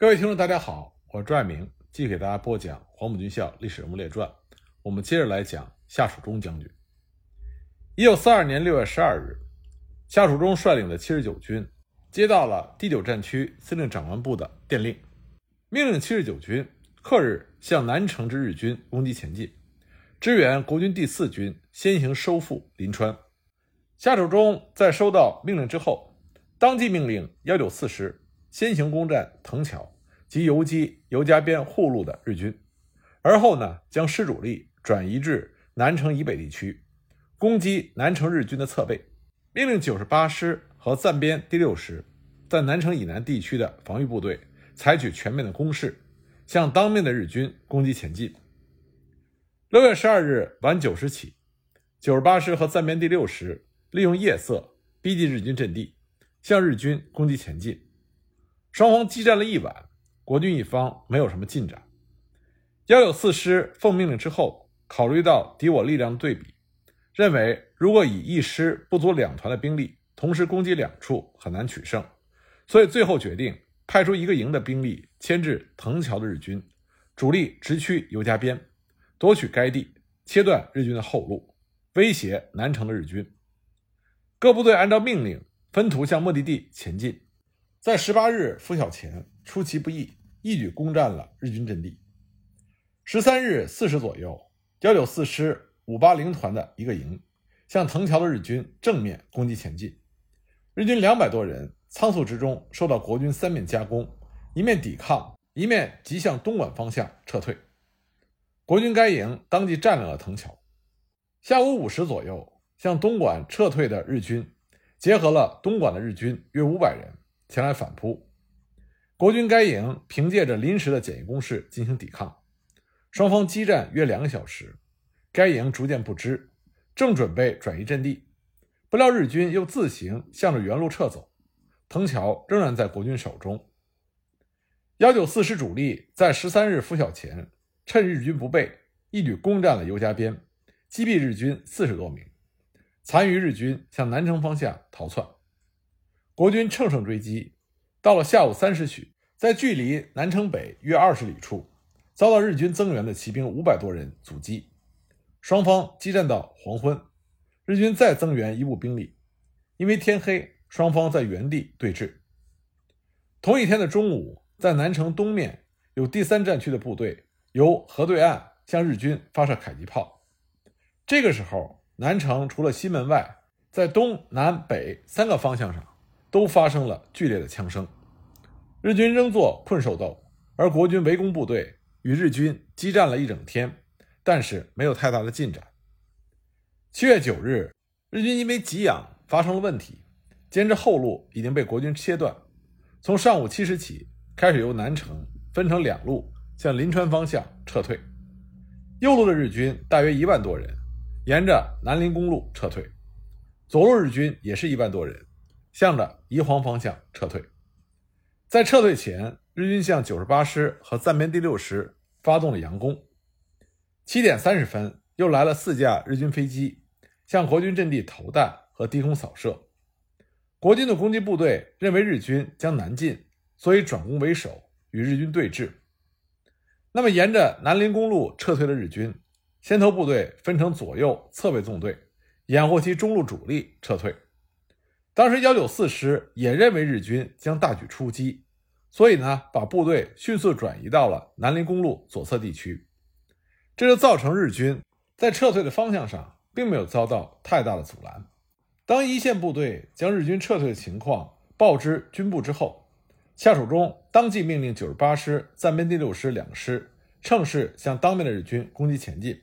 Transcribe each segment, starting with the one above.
各位听众，大家好，我是朱爱明，继续给大家播讲《黄埔军校历史人物列传》。我们接着来讲夏楚中将军。一九四二年六月十二日，夏楚中率领的七十九军接到了第九战区司令长官部的电令，命令七十九军克日向南城之日军攻击前进，支援国军第四军先行收复临川。夏楚中在收到命令之后，当即命令幺九四师。先行攻占藤桥及游击尤家边护路的日军，而后呢，将师主力转移至南城以北地区，攻击南城日军的侧背。命令九十八师和暂编第六师在南城以南地区的防御部队采取全面的攻势，向当面的日军攻击前进。六月十二日晚九时起，九十八师和暂编第六师利用夜色逼近日军阵地，向日军攻击前进。双方激战了一晚，国军一方没有什么进展。幺九四师奉命令之后，考虑到敌我力量的对比，认为如果以一师不足两团的兵力同时攻击两处，很难取胜，所以最后决定派出一个营的兵力牵制藤桥的日军，主力直趋尤家边，夺取该地，切断日军的后路，威胁南城的日军。各部队按照命令分途向目的地前进。在十八日拂晓前出其不意，一举攻占了日军阵地。十三日四时左右，幺九四师五八零团的一个营向藤桥的日军正面攻击前进，日军两百多人仓促之中受到国军三面夹攻，一面抵抗，一面急向东莞方向撤退。国军该营当即占领了藤桥。下午五时左右，向东莞撤退的日军结合了东莞的日军约五百人。前来反扑，国军该营凭借着临时的简易工事进行抵抗，双方激战约两个小时，该营逐渐不支，正准备转移阵地，不料日军又自行向着原路撤走，藤桥仍然在国军手中。幺九四师主力在十三日拂晓前，趁日军不备，一举攻占了尤家边，击毙日军四十多名，残余日军向南城方向逃窜。国军乘胜追击，到了下午三时许，在距离南城北约二十里处，遭到日军增援的骑兵五百多人阻击。双方激战到黄昏，日军再增援一部兵力，因为天黑，双方在原地对峙。同一天的中午，在南城东面有第三战区的部队由河对岸向日军发射迫击炮。这个时候，南城除了西门外，在东南北三个方向上。都发生了剧烈的枪声，日军仍作困兽斗，而国军围攻部队与日军激战了一整天，但是没有太大的进展。七月九日，日军因为给养发生了问题，兼之后路已经被国军切断，从上午七时起开始由南城分成两路向临川方向撤退，右路的日军大约一万多人沿着南林公路撤退，左路日军也是一万多人。向着宜黄方向撤退，在撤退前，日军向九十八师和暂编第六师发动了佯攻。七点三十分，又来了四架日军飞机，向国军阵地投弹和低空扫射。国军的攻击部队认为日军将南进，所以转攻为守，与日军对峙。那么，沿着南林公路撤退的日军，先头部队分成左右侧卫纵队，掩护其中路主力撤退。当时幺九四师也认为日军将大举出击，所以呢，把部队迅速转移到了南林公路左侧地区，这就造成日军在撤退的方向上并没有遭到太大的阻拦。当一线部队将日军撤退的情况报知军部之后，夏蜀中当即命令九十八师暂编第六师两师乘势向当面的日军攻击前进，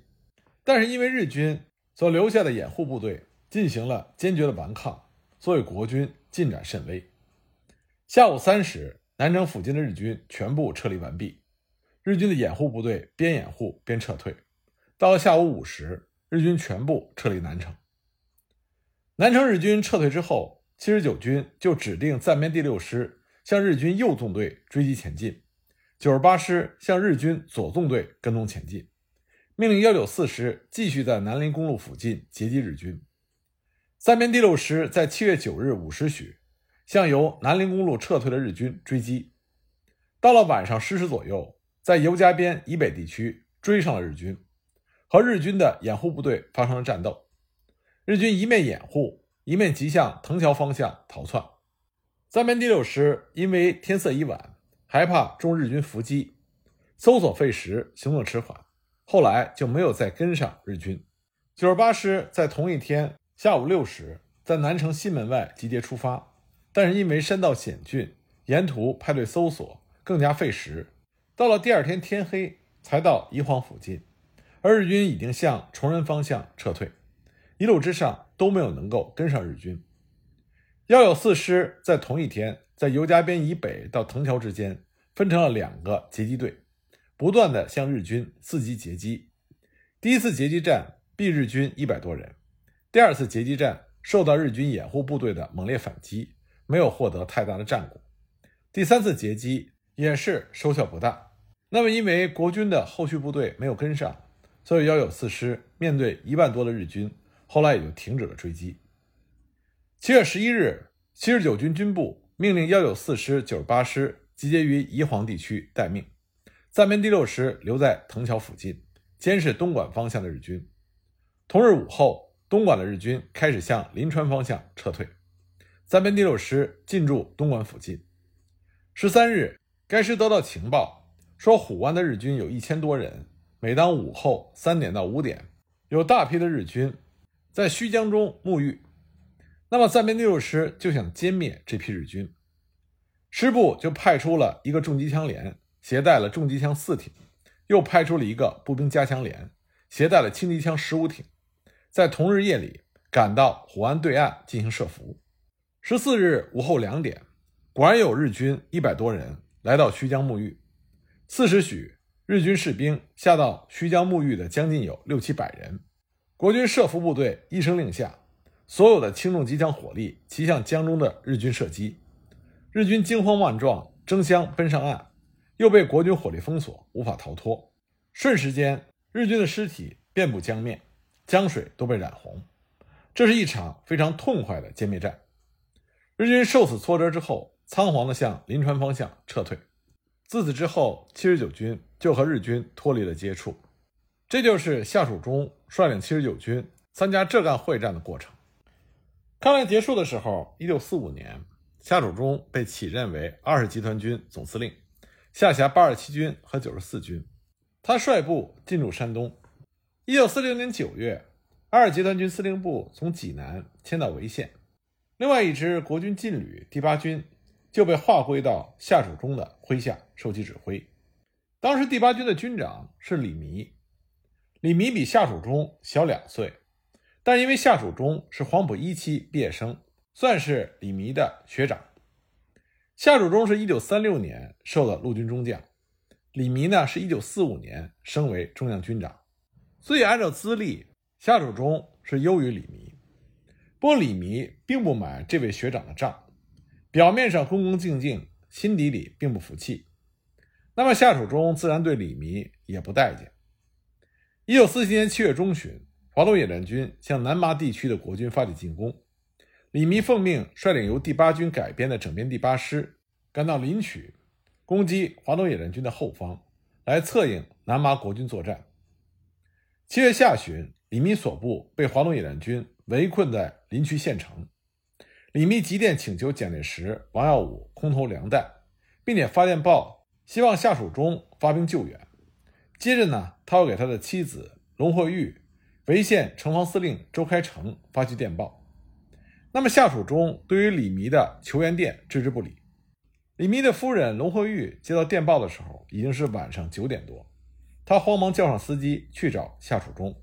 但是因为日军所留下的掩护部队进行了坚决的顽抗。所以国军进展甚微。下午三时，南城附近的日军全部撤离完毕，日军的掩护部队边掩护边撤退。到了下午五时，日军全部撤离南城。南城日军撤退之后，七十九军就指定暂编第六师向日军右纵队追击前进，九十八师向日军左纵队跟踪前进，命令幺九四师继续在南林公路附近截击日军。三编第六师在七月九日五时许，向由南陵公路撤退的日军追击。到了晚上十时左右，在尤家边以北地区追上了日军，和日军的掩护部队发生了战斗。日军一面掩护，一面急向藤桥方向逃窜。三边第六师因为天色已晚，害怕中日军伏击，搜索费时，行动迟缓，后来就没有再跟上日军。九十八师在同一天下午六时，在南城西门外集结出发，但是因为山道险峻，沿途派队搜索更加费时。到了第二天天黑，才到宜黄附近，而日军已经向崇仁方向撤退，一路之上都没有能够跟上日军。幺九四师在同一天，在尤家边以北到藤桥之间分成了两个截击队，不断的向日军伺机截击。第一次截击战毙日军一百多人，第二次截击战受到日军掩护部队的猛烈反击，没有获得太大的战果。第三次截击也是收效不大。那么，因为国军的后续部队没有跟上，所以幺九四师面对一万多的日军，后来也就停止了追击。七月十一日，七十九军军部命令幺九四师、九十八师集结于宜黄地区待命，暂编第六师留在藤桥附近监视东莞方向的日军。同日午后，东莞的日军开始向临川方向撤退，暂编第六师进驻东莞附近。十三日，该师得到情报，说虎湾的日军有一千多人，每当午后三点到五点，有大批的日军在须江中沐浴。那么，暂编第六师就想歼灭这批日军，师部就派出了一个重机枪连，携带了重机枪四挺，又派出了一个步兵加强连，携带了轻机枪十五挺，在同日夜里赶到虎湾对岸进行设伏。十四日午后两点，果然有日军一百多人来到须江沐浴。四时许，日军士兵下到须江沐浴的将近有六七百人，国军设伏部队一声令下。所有的轻重机枪火力齐向江中的日军射击，日军惊慌万状，争相奔上岸，又被国军火力封锁，无法逃脱。瞬时间，日军的尸体遍布江面，江水都被染红。这是一场非常痛快的歼灭战。日军受此挫折之后，仓皇地向临川方向撤退。自此之后，七十九军就和日军脱离了接触。这就是夏蜀中率领七十九军参加浙赣会战的过程。抗战结束的时候，一九四五年，夏楚中被起任为二十集团军总司令，下辖八十七军和九十四军。他率部进入山东。一九四零年九月，二集团军司令部从济南迁到潍县，另外一支国军劲旅第八军就被划归到夏楚中的麾下，受其指挥。当时第八军的军长是李弥，李弥比夏楚中小两岁。但因为夏蜀中是黄埔一期毕业生，算是李弥的学长。夏蜀中是一九三六年授的陆军中将，李弥呢是一九四五年升为中将军长，所以按照资历，夏蜀中是优于李弥。不过李弥并不买这位学长的账，表面上恭恭敬敬，心底里并不服气。那么夏蜀中自然对李弥也不待见。一九四七年七月中旬。华东野战军向南麻地区的国军发起进攻，李弥奉命率领由第八军改编的整编第八师赶到临曲，攻击华东野战军的后方，来策应南麻国军作战。七月下旬，李弥所部被华东野战军围困在临曲县城，李弥急电请求蒋介石、王耀武空投粮弹，并且发电报希望夏蜀中发兵救援。接着呢，他又给他的妻子龙惠玉。潍县城防司令周开成发去电报，那么夏楚中对于李弥的求援电置之不理。李弥的夫人龙惠玉接到电报的时候，已经是晚上九点多，他慌忙叫上司机去找夏楚中。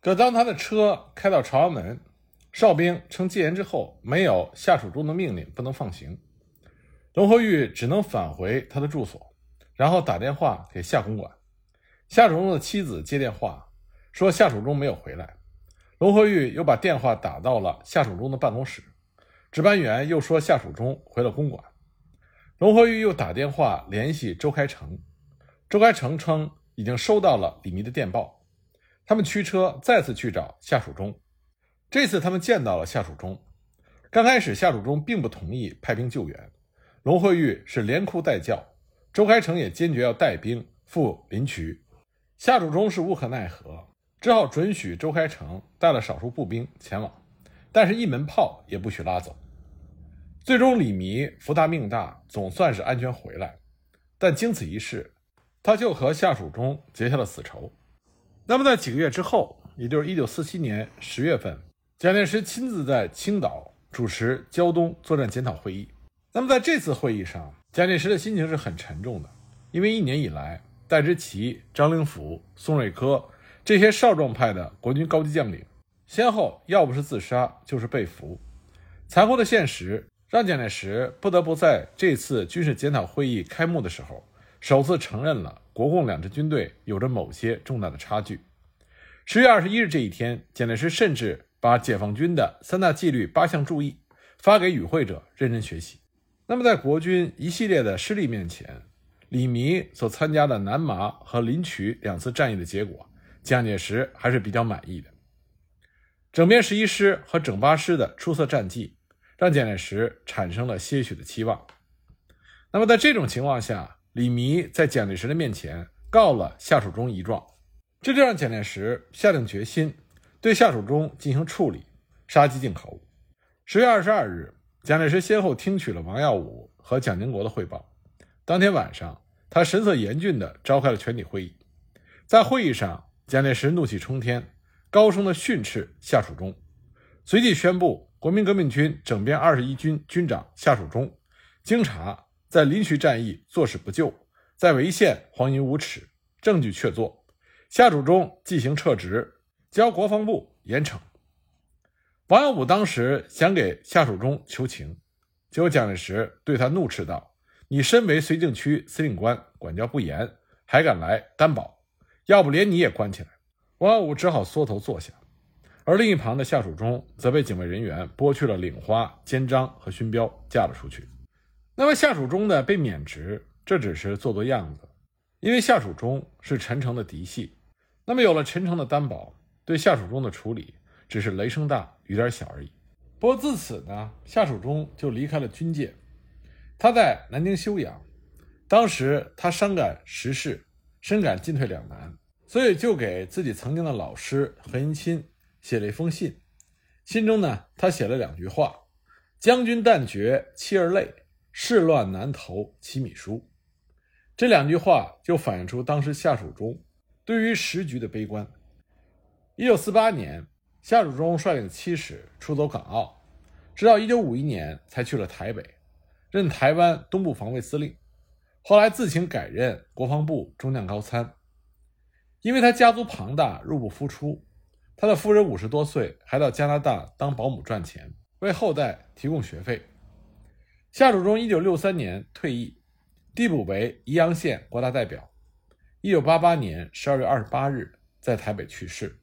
可当他的车开到朝阳门，哨兵称戒严之后没有夏楚中的命令不能放行，龙和玉只能返回他的住所，然后打电话给夏公馆。夏楚中的妻子接电话。说夏楚中没有回来，龙和玉又把电话打到了夏楚中的办公室，值班员又说夏楚中回了公馆，龙和玉又打电话联系周开成，周开成称已经收到了李弥的电报，他们驱车再次去找夏楚中，这次他们见到了夏楚中，刚开始夏楚中并不同意派兵救援，龙惠玉是连哭带叫，周开成也坚决要带兵赴临渠。夏主忠是无可奈何，只好准许周开成带了少数步兵前往，但是一门炮也不许拉走。最终，李弥福大命大，总算是安全回来。但经此一事，他就和夏蜀中结下了死仇。那么，在几个月之后，也就是1947年10月份，蒋介石亲自在青岛主持胶东作战检讨会议。那么，在这次会议上，蒋介石的心情是很沉重的，因为一年以来，戴之奇、张灵甫、宋瑞珂这些少壮派的国军高级将领，先后要不是自杀，就是被俘。残酷的现实。让蒋介石不得不在这次军事检讨会议开幕的时候，首次承认了国共两支军队有着某些重大的差距。十月二十一日这一天，蒋介石甚至把解放军的三大纪律八项注意发给与会者认真学习。那么，在国军一系列的失利面前，李弥所参加的南麻和临渠两次战役的结果，蒋介石还是比较满意的。整编十一师和整八师的出色战绩。让蒋介石产生了些许的期望。那么，在这种情况下，李弥在蒋介石的面前告了夏楚中一状，这就让蒋介石下定决心对夏楚中进行处理，杀鸡儆猴。十月二十二日，蒋介石先后听取了王耀武和蒋经国的汇报。当天晚上，他神色严峻地召开了全体会议。在会议上，蒋介石怒气冲天，高声地训斥夏楚中，随即宣布。国民革命军整编二十一军军长夏蜀中，经查在临渠战役坐视不救，在潍县荒淫无耻，证据确凿。夏蜀中即行撤职，交国防部严惩。王耀武当时想给夏蜀中求情，结果蒋介石对他怒斥道：“你身为绥靖区司令官，管教不严，还敢来担保？要不连你也关起来！”王耀武只好缩头坐下。而另一旁的夏蜀中则被警卫人员剥去了领花、肩章和勋标，架了出去。那么夏蜀中呢被免职，这只是做做样子，因为夏蜀中是陈诚的嫡系。那么有了陈诚的担保，对夏蜀中的处理只是雷声大雨点小而已。不过自此呢，夏蜀中就离开了军界，他在南京休养。当时他伤感时事，深感进退两难，所以就给自己曾经的老师何应钦。写了一封信，信中呢，他写了两句话：“将军旦绝妻儿泪，事乱难投其米书。”这两句话就反映出当时夏蜀中对于时局的悲观。一九四八年，夏蜀中率领七使出走港澳，直到一九五一年才去了台北，任台湾东部防卫司令，后来自行改任国防部中将高参。因为他家族庞大，入不敷出。他的夫人五十多岁，还到加拿大当保姆赚钱，为后代提供学费。夏蜀中一九六三年退役，递补为宜阳县国大代表。一九八八年十二月二十八日在台北去世。